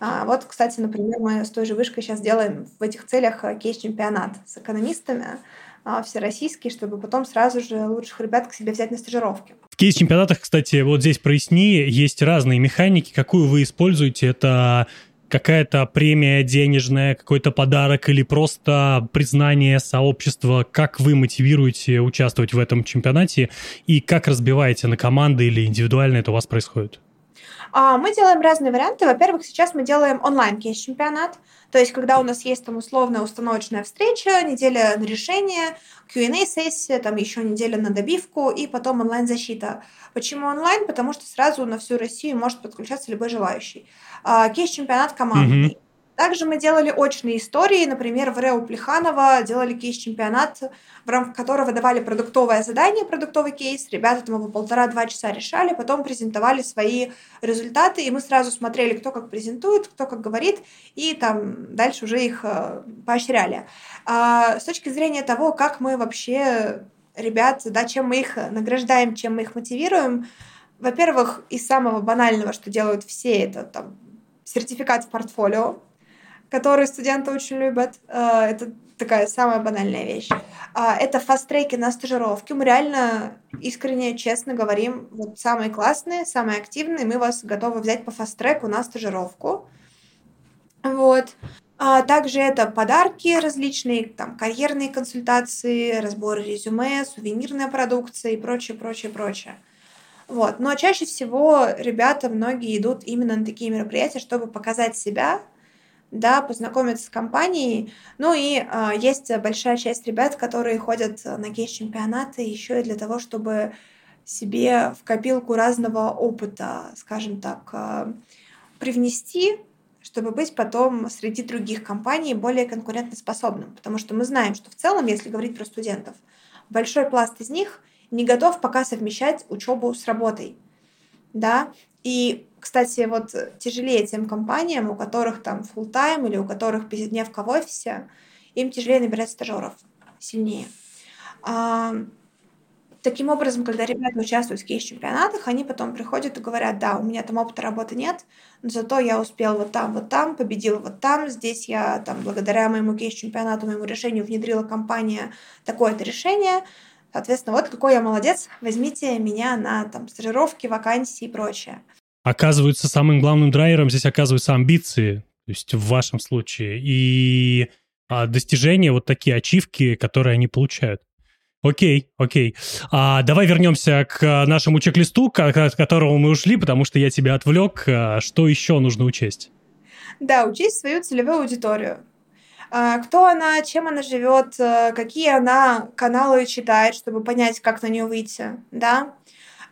А, вот, кстати, например, мы с той же вышкой сейчас делаем в этих целях кейс-чемпионат с экономистами а, всероссийский, чтобы потом сразу же лучших ребят к себе взять на стажировки. В кейс-чемпионатах, кстати, вот здесь проясни, есть разные механики. Какую вы используете? Это какая-то премия денежная, какой-то подарок или просто признание сообщества? Как вы мотивируете участвовать в этом чемпионате и как разбиваете на команды или индивидуально это у вас происходит? А, мы делаем разные варианты. Во-первых, сейчас мы делаем онлайн-кейс-чемпионат. То есть, когда у нас есть там условная установочная встреча, неделя на решение, Q&A-сессия, там еще неделя на добивку и потом онлайн-защита. Почему онлайн? Потому что сразу на всю Россию может подключаться любой желающий. А, кейс-чемпионат командный. Mm-hmm. Также мы делали очные истории, например, в РЭУ Плеханова делали кейс-чемпионат, в рамках которого давали продуктовое задание, продуктовый кейс. Ребята там его полтора-два часа решали, потом презентовали свои результаты, и мы сразу смотрели, кто как презентует, кто как говорит, и там дальше уже их э, поощряли. А с точки зрения того, как мы вообще ребят, да, чем мы их награждаем, чем мы их мотивируем, во-первых, из самого банального, что делают все, это там сертификат в портфолио, который студенты очень любят. Э, это такая самая банальная вещь. А, это фаст-треки на стажировке. Мы реально искренне, честно говорим, вот самые классные, самые активные, мы вас готовы взять по фаст-треку на стажировку. Вот. А также это подарки различные, там, карьерные консультации, разборы резюме, сувенирная продукция и прочее, прочее, прочее. Вот. Но чаще всего ребята, многие идут именно на такие мероприятия, чтобы показать себя, да, познакомиться с компанией. Ну и э, есть большая часть ребят, которые ходят на кейс-чемпионаты еще и для того, чтобы себе в копилку разного опыта, скажем так, э, привнести, чтобы быть потом среди других компаний более конкурентоспособным. Потому что мы знаем, что в целом, если говорить про студентов, большой пласт из них не готов пока совмещать учебу с работой. Да? И кстати, вот тяжелее тем компаниям, у которых там full тайм или у которых пятидневка в офисе, им тяжелее набирать стажеров, сильнее. А, таким образом, когда ребята участвуют в кейс-чемпионатах, они потом приходят и говорят, да, у меня там опыта работы нет, но зато я успел вот там, вот там, победил вот там, здесь я там благодаря моему кейс-чемпионату, моему решению внедрила компания такое-то решение, Соответственно, вот какой я молодец, возьмите меня на там стажировки, вакансии и прочее. Оказывается, самым главным драйвером здесь оказываются амбиции, то есть в вашем случае, и а, достижения, вот такие ачивки, которые они получают. Окей, окей. А, давай вернемся к нашему чек-листу, от которого мы ушли, потому что я тебя отвлек. А, что еще нужно учесть? Да, учесть свою целевую аудиторию. А, кто она, чем она живет, а, какие она каналы читает, чтобы понять, как на нее выйти, да.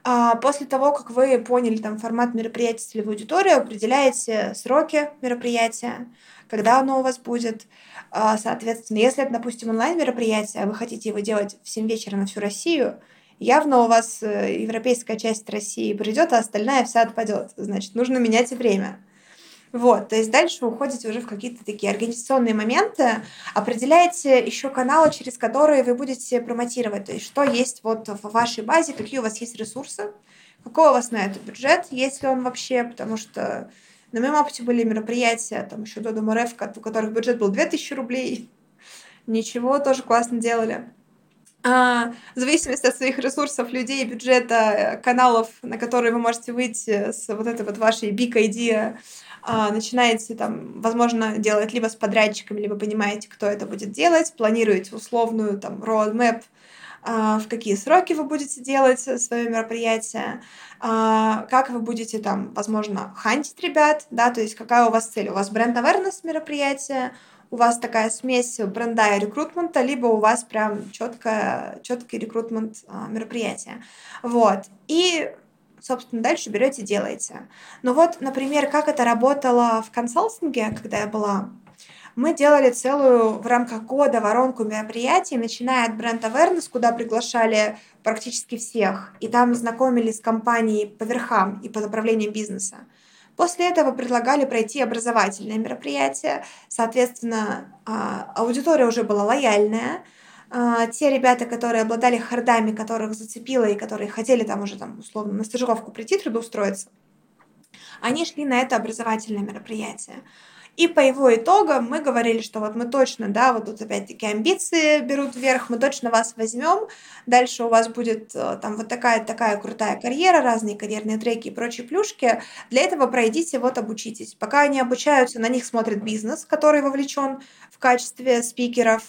А после того, как вы поняли там формат мероприятия целевую аудиторию, определяете сроки мероприятия, когда оно у вас будет. А, соответственно, если это, допустим, онлайн-мероприятие, а вы хотите его делать в 7 вечера на всю Россию, явно у вас э, европейская часть России придет, а остальная вся отпадет. Значит, нужно менять время. Вот, то есть дальше уходите уже в какие-то такие организационные моменты, определяете еще каналы, через которые вы будете промотировать, то есть что есть вот в вашей базе, какие у вас есть ресурсы, какой у вас на это бюджет, есть ли он вообще, потому что на моем опыте были мероприятия, там еще до Дома РФ, у которых бюджет был 2000 рублей, ничего, тоже классно делали. А, в зависимости от своих ресурсов, людей, бюджета, каналов, на которые вы можете выйти с вот этой вот вашей big idea, а, начинаете там, возможно, делать либо с подрядчиками, либо понимаете, кто это будет делать, планируете условную там roadmap, а, в какие сроки вы будете делать свое мероприятие, а, как вы будете там, возможно, хантить ребят, да, то есть какая у вас цель, у вас бренд awareness мероприятие, у вас такая смесь бренда и рекрутмента, либо у вас прям четкое, четкий рекрутмент мероприятие. Вот. И собственно, дальше берете делаете. Но вот, например, как это работало в консалтинге, когда я была, мы делали целую в рамках года воронку мероприятий, начиная от бренд awareness, куда приглашали практически всех, и там знакомились с компанией по верхам и по направлениям бизнеса. После этого предлагали пройти образовательное мероприятие. Соответственно, а, аудитория уже была лояльная, а, те ребята, которые обладали хардами, которых зацепило и которые хотели там уже там условно на стажировку прийти, трудоустроиться, они шли на это образовательное мероприятие. И по его итогам мы говорили, что вот мы точно, да, вот тут опять-таки амбиции берут вверх, мы точно вас возьмем, дальше у вас будет э, там вот такая такая крутая карьера, разные карьерные треки и прочие плюшки. Для этого пройдите, вот обучитесь. Пока они обучаются, на них смотрит бизнес, который вовлечен в качестве спикеров.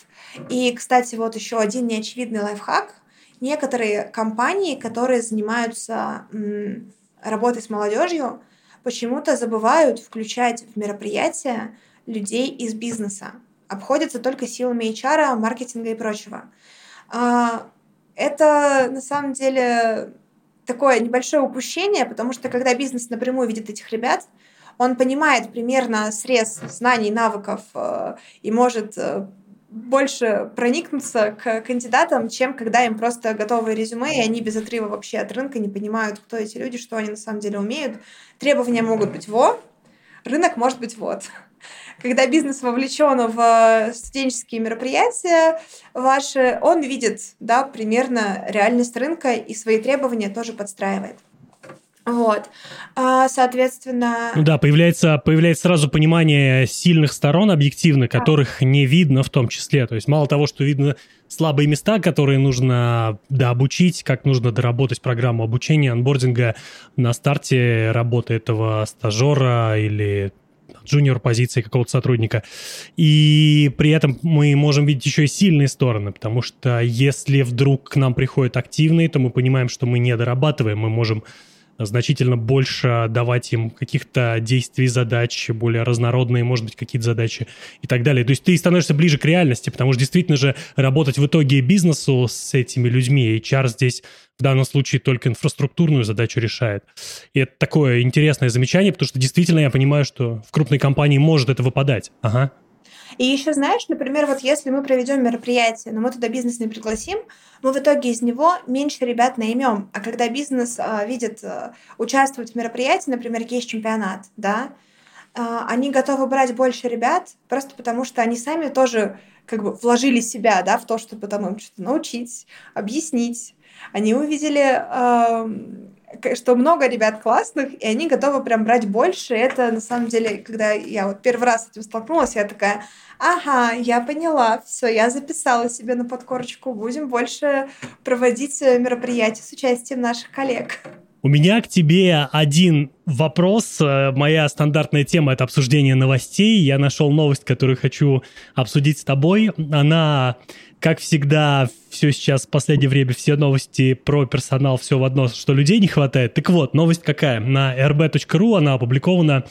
И, кстати, вот еще один неочевидный лайфхак. Некоторые компании, которые занимаются работой с молодежью, почему-то забывают включать в мероприятия людей из бизнеса. Обходятся только силами HR, маркетинга и прочего. А, это на самом деле такое небольшое упущение, потому что когда бизнес напрямую видит этих ребят, он понимает примерно срез знаний, навыков э, и может э, больше проникнуться к кандидатам, чем когда им просто готовые резюме, и они без отрыва вообще от рынка не понимают, кто эти люди, что они на самом деле умеют. Требования могут быть во, рынок может быть вот. Когда бизнес вовлечен в э, студенческие мероприятия ваши, он видит да, примерно реальность рынка и свои требования тоже подстраивает. Вот. А, соответственно... Ну да, появляется, появляется сразу понимание сильных сторон объективно, которых да. не видно в том числе. То есть мало того, что видно слабые места, которые нужно дообучить, как нужно доработать программу обучения, анбординга на старте работы этого стажера или джуниор позиции какого-то сотрудника. И при этом мы можем видеть еще и сильные стороны, потому что если вдруг к нам приходят активные, то мы понимаем, что мы не дорабатываем, мы можем значительно больше давать им каких-то действий, задач, более разнородные, может быть, какие-то задачи и так далее. То есть ты становишься ближе к реальности, потому что действительно же работать в итоге бизнесу с этими людьми, HR здесь в данном случае только инфраструктурную задачу решает. И это такое интересное замечание, потому что действительно я понимаю, что в крупной компании может это выпадать. Ага. И еще знаешь, например, вот если мы проведем мероприятие, но мы туда бизнес не пригласим, мы в итоге из него меньше ребят наймем. А когда бизнес э, видит э, участвовать в мероприятии, например, есть чемпионат, да, э, они готовы брать больше ребят, просто потому что они сами тоже как бы вложили себя, да, в то, чтобы там им что-то научить, объяснить. Они увидели э, что много ребят классных, и они готовы прям брать больше. Это на самом деле, когда я вот первый раз с этим столкнулась, я такая, Ага, я поняла. Все, я записала себе на подкорочку. Будем больше проводить э, мероприятия с участием наших коллег. У меня к тебе один вопрос. Э, моя стандартная тема — это обсуждение новостей. Я нашел новость, которую хочу обсудить с тобой. Она, как всегда, все сейчас в последнее время, все новости про персонал, все в одно, что людей не хватает. Так вот, новость какая? На rb.ru она опубликована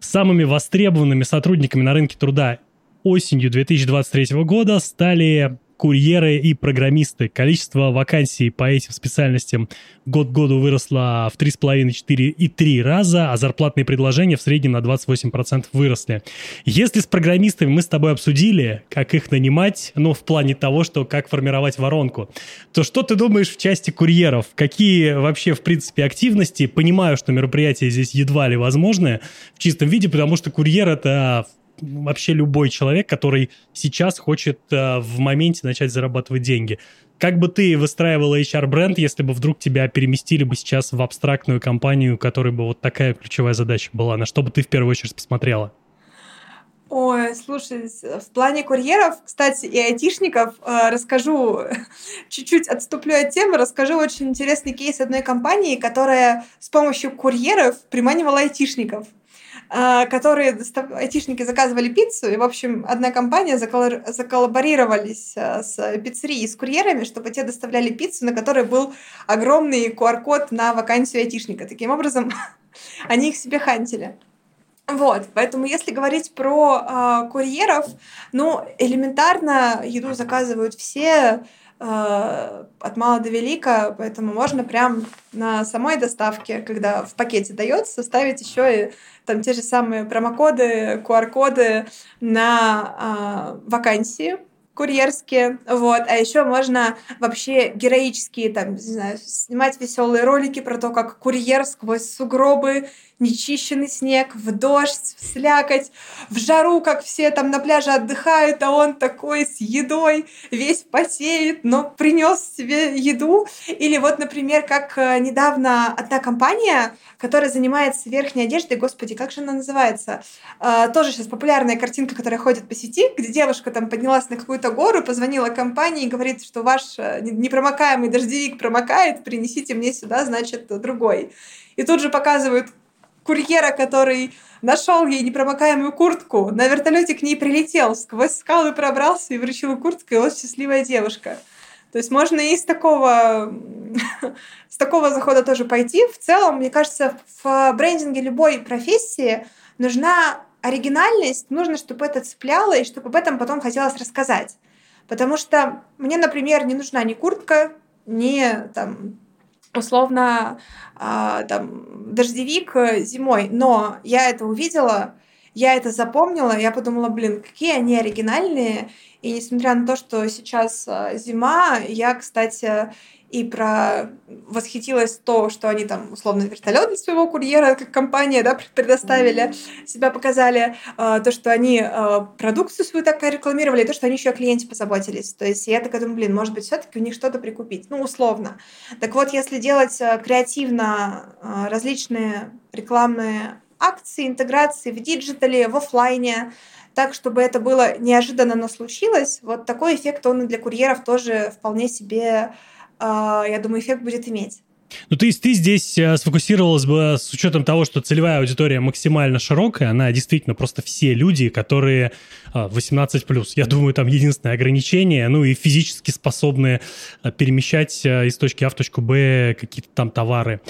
самыми востребованными сотрудниками на рынке труда осенью 2023 года стали курьеры и программисты. Количество вакансий по этим специальностям год к году выросло в 3,5, 4 и 3 раза, а зарплатные предложения в среднем на 28% выросли. Если с программистами мы с тобой обсудили, как их нанимать, ну, в плане того, что как формировать воронку, то что ты думаешь в части курьеров? Какие вообще, в принципе, активности? Понимаю, что мероприятия здесь едва ли возможны в чистом виде, потому что курьер — это вообще любой человек, который сейчас хочет э, в моменте начать зарабатывать деньги. Как бы ты выстраивала HR-бренд, если бы вдруг тебя переместили бы сейчас в абстрактную компанию, которой бы вот такая ключевая задача была? На что бы ты в первую очередь посмотрела? Ой, слушай, в плане курьеров, кстати, и айтишников э, расскажу, *laughs* чуть-чуть отступлю от темы, расскажу очень интересный кейс одной компании, которая с помощью курьеров приманивала айтишников. А, которые айтишники заказывали пиццу, и, в общем, одна компания заколлаборировались а, с пиццерией, с курьерами, чтобы те доставляли пиццу, на которой был огромный QR-код на вакансию айтишника. Таким образом, *laughs* они их себе хантили. Вот, поэтому если говорить про э, курьеров, ну, элементарно еду заказывают все, от мала до велика, поэтому можно прям на самой доставке, когда в пакете дается, ставить еще и там те же самые промокоды, QR-коды на э, вакансии курьерские, вот, а еще можно вообще героические, там, не знаю, снимать веселые ролики про то, как курьер сквозь сугробы нечищенный снег, в дождь, в слякоть, в жару, как все там на пляже отдыхают, а он такой с едой, весь потеет, но принес себе еду. Или вот, например, как э, недавно одна компания, которая занимается верхней одеждой, господи, как же она называется? А, тоже сейчас популярная картинка, которая ходит по сети, где девушка там поднялась на какую-то гору, позвонила компании и говорит, что ваш э, непромокаемый дождевик промокает, принесите мне сюда, значит, другой. И тут же показывают курьера, который нашел ей непромокаемую куртку, на вертолете к ней прилетел, сквозь скалы пробрался и вручил куртку, и вот счастливая девушка. То есть можно и с такого, *laughs* с такого захода тоже пойти. В целом, мне кажется, в брендинге любой профессии нужна оригинальность, нужно, чтобы это цепляло, и чтобы об этом потом хотелось рассказать. Потому что мне, например, не нужна ни куртка, ни там, условно а, там, дождевик э, зимой, но я это увидела, я это запомнила, я подумала, блин, какие они оригинальные, и несмотря на то, что сейчас э, зима, я, кстати, и про восхитилась то, что они там условно вертолет для своего курьера, как компания, да, предоставили, себя показали, э, то, что они э, продукцию свою так рекламировали, и то, что они еще о клиенте позаботились. То есть я такая думаю, блин, может быть, все-таки у них что-то прикупить, ну, условно. Так вот, если делать э, креативно различные рекламные акции, интеграции в digital е, в офлайне, так, чтобы это было неожиданно, но случилось, вот такой эффект он и для курьеров тоже вполне себе я думаю, эффект будет иметь. Ну, есть ты здесь э, сфокусировалась бы с учетом того, что целевая аудитория максимально широкая, она действительно просто все люди, которые 18+. А, Я думаю, там единственное ограничение, ну и физически способны перемещать из точки А в точку Б какие-то там товары.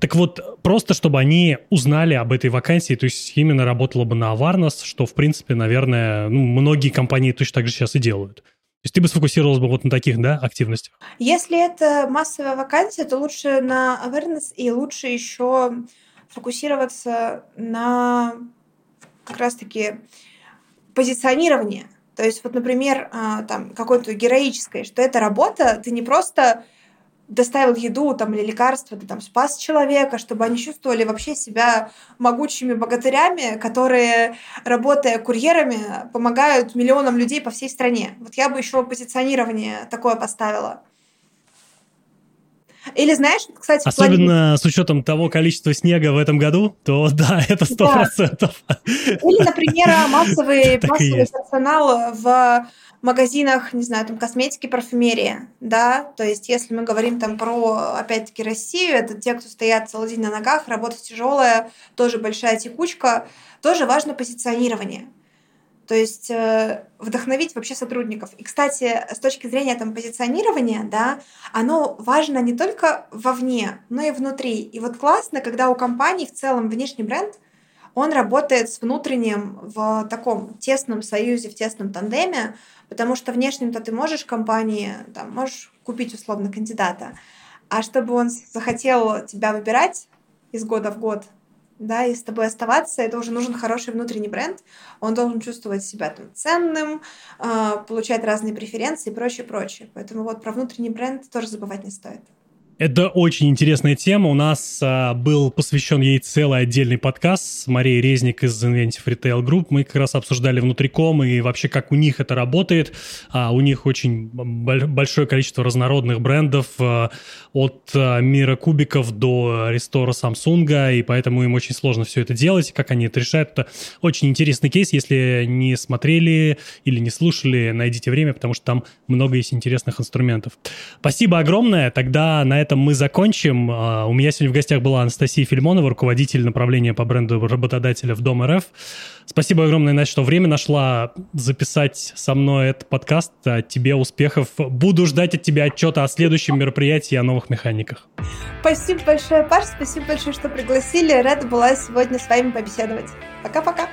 Так вот, просто чтобы они узнали об этой вакансии, то есть именно работала бы на awareness, что, в принципе, наверное, ну, многие компании точно так же сейчас и делают. То есть ты бы сфокусировалась бы вот на таких, да, активностях? Если это массовая вакансия, то лучше на awareness и лучше еще фокусироваться на как раз-таки позиционирование. То есть вот, например, а, там какое-то героическое, что это работа, ты не просто доставил еду там, или лекарства, ты там спас человека, чтобы они чувствовали вообще себя могучими богатырями, которые, работая курьерами, помогают миллионам людей по всей стране. Вот я бы еще позиционирование такое поставила. Или знаешь, кстати... Особенно плане... с учетом того количества снега в этом году, то *laughs* да, это сто процентов. Да. Или, например, *laughs* массовый, массовый персонал в магазинах, не знаю, там косметики, парфюмерии, да, то есть если мы говорим там про, опять-таки, Россию, это те, кто стоят целый день на ногах, работа тяжелая, тоже большая текучка, тоже важно позиционирование. То есть э, вдохновить вообще сотрудников. И, кстати, с точки зрения там, позиционирования, да, оно важно не только вовне, но и внутри. И вот классно, когда у компании в целом внешний бренд, он работает с внутренним в таком тесном союзе, в тесном тандеме, Потому что внешним-то ты можешь компании, там, можешь купить условно кандидата, а чтобы он захотел тебя выбирать из года в год, да, и с тобой оставаться, это уже нужен хороший внутренний бренд, он должен чувствовать себя там ценным, э, получать разные преференции и прочее, прочее. Поэтому вот про внутренний бренд тоже забывать не стоит. Это очень интересная тема. У нас а, был посвящен ей целый отдельный подкаст с Марией Резник из Inventive Retail Group. Мы как раз обсуждали внутриком и вообще, как у них это работает. А, у них очень большое количество разнородных брендов а, от а, мира кубиков до рестора Samsung, и поэтому им очень сложно все это делать. Как они это решают, это очень интересный кейс. Если не смотрели или не слушали, найдите время, потому что там много есть интересных инструментов. Спасибо огромное. Тогда на этом мы закончим. А, у меня сегодня в гостях была Анастасия Фильмонова, руководитель направления по бренду работодателя в Дом РФ. Спасибо огромное, Настя, что время нашла записать со мной этот подкаст. А, тебе успехов. Буду ждать от тебя отчета о следующем мероприятии о новых механиках. Спасибо большое, Паш. Спасибо большое, что пригласили. Рада была сегодня с вами побеседовать. Пока-пока.